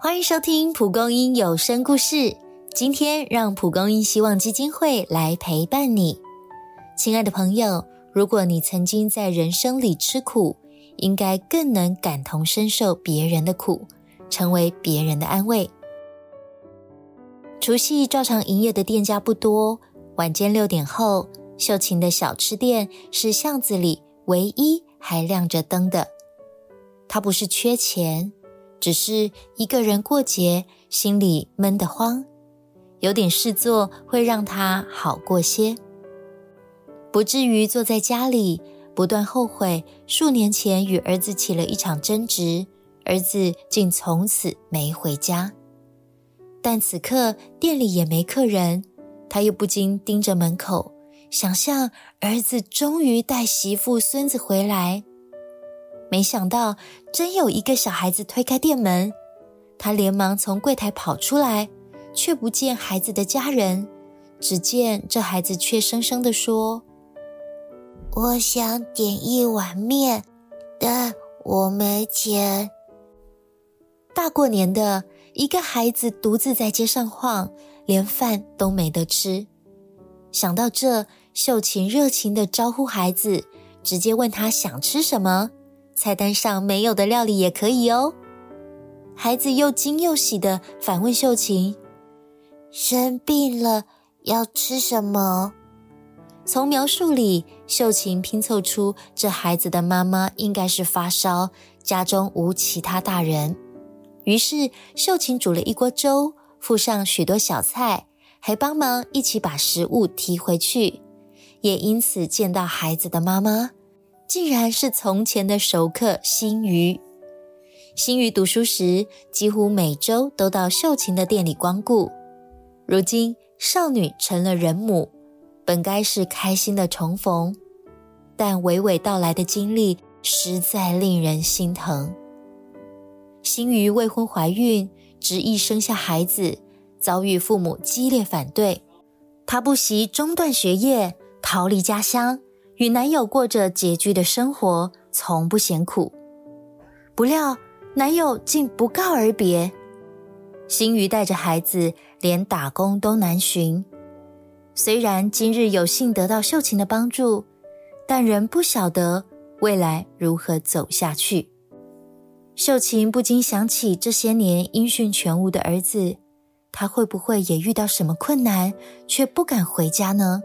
欢迎收听蒲公英有声故事。今天让蒲公英希望基金会来陪伴你，亲爱的朋友。如果你曾经在人生里吃苦，应该更能感同身受别人的苦，成为别人的安慰。除夕照常营业的店家不多，晚间六点后，秀琴的小吃店是巷子里唯一还亮着灯的。他不是缺钱，只是一个人过节，心里闷得慌，有点事做会让他好过些。不至于坐在家里不断后悔，数年前与儿子起了一场争执，儿子竟从此没回家。但此刻店里也没客人，他又不禁盯着门口，想象儿子终于带媳妇孙子回来。没想到真有一个小孩子推开店门，他连忙从柜台跑出来，却不见孩子的家人，只见这孩子怯生生地说。我想点一碗面，但我没钱。大过年的，一个孩子独自在街上晃，连饭都没得吃。想到这，秀琴热情地招呼孩子，直接问他想吃什么，菜单上没有的料理也可以哦。孩子又惊又喜的反问秀琴：“生病了要吃什么？”从描述里，秀琴拼凑出这孩子的妈妈应该是发烧，家中无其他大人。于是，秀琴煮了一锅粥，附上许多小菜，还帮忙一起把食物提回去。也因此见到孩子的妈妈，竟然是从前的熟客新瑜。新瑜读书时，几乎每周都到秀琴的店里光顾。如今，少女成了人母。本该是开心的重逢，但娓娓道来的经历实在令人心疼。新瑜未婚怀孕，执意生下孩子，遭遇父母激烈反对，她不惜中断学业，逃离家乡，与男友过着拮据的生活，从不嫌苦。不料男友竟不告而别，新瑜带着孩子，连打工都难寻。虽然今日有幸得到秀琴的帮助，但仍不晓得未来如何走下去。秀琴不禁想起这些年音讯全无的儿子，他会不会也遇到什么困难，却不敢回家呢？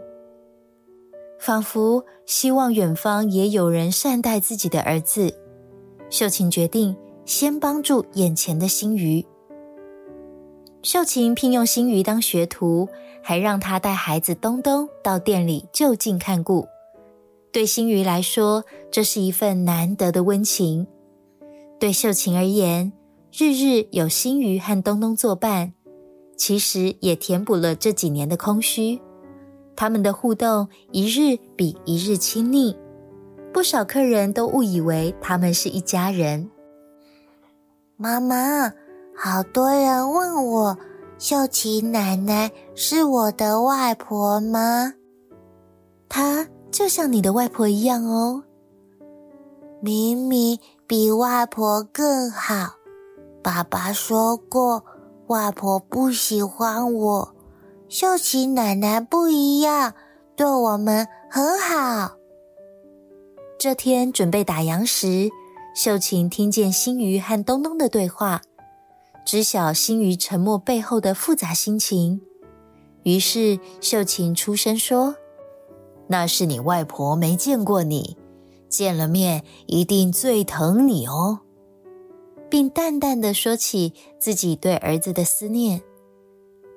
仿佛希望远方也有人善待自己的儿子，秀琴决定先帮助眼前的新鱼。秀琴聘用新鱼当学徒，还让他带孩子东东到店里就近看顾。对新鱼来说，这是一份难得的温情。对秀琴而言，日日有新鱼和东东作伴，其实也填补了这几年的空虚。他们的互动一日比一日亲密，不少客人都误以为他们是一家人。妈妈。好多人问我，秀琪奶奶是我的外婆吗？她就像你的外婆一样哦。明明比外婆更好。爸爸说过，外婆不喜欢我，秀琴奶奶不一样，对我们很好。这天准备打烊时，秀琴听见新鱼和东东的对话。知晓心鱼沉默背后的复杂心情，于是秀琴出声说：“那是你外婆没见过你，见了面一定最疼你哦。”并淡淡的说起自己对儿子的思念。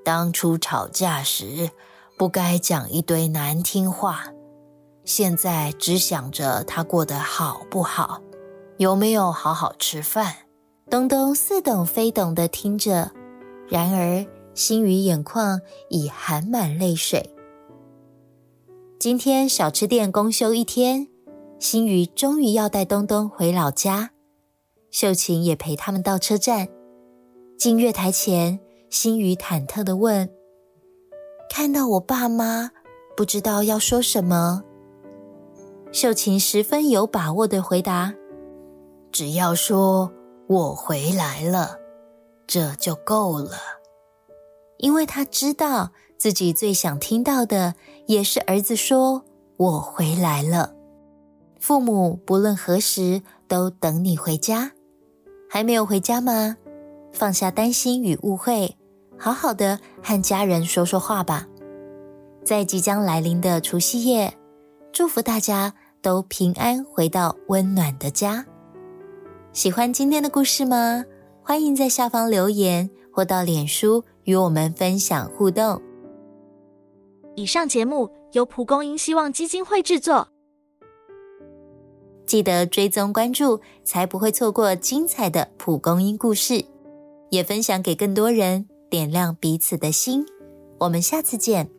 当初吵架时不该讲一堆难听话，现在只想着他过得好不好，有没有好好吃饭。东东似懂非懂的听着，然而心雨眼眶已含满泪水。今天小吃店公休一天，心雨终于要带东东回老家，秀琴也陪他们到车站。进月台前，心雨忐忑的问：“看到我爸妈，不知道要说什么？”秀琴十分有把握的回答：“只要说。”我回来了，这就够了。因为他知道自己最想听到的也是儿子说：“我回来了。”父母不论何时都等你回家。还没有回家吗？放下担心与误会，好好的和家人说说话吧。在即将来临的除夕夜，祝福大家都平安回到温暖的家。喜欢今天的故事吗？欢迎在下方留言或到脸书与我们分享互动。以上节目由蒲公英希望基金会制作。记得追踪关注，才不会错过精彩的蒲公英故事。也分享给更多人，点亮彼此的心。我们下次见。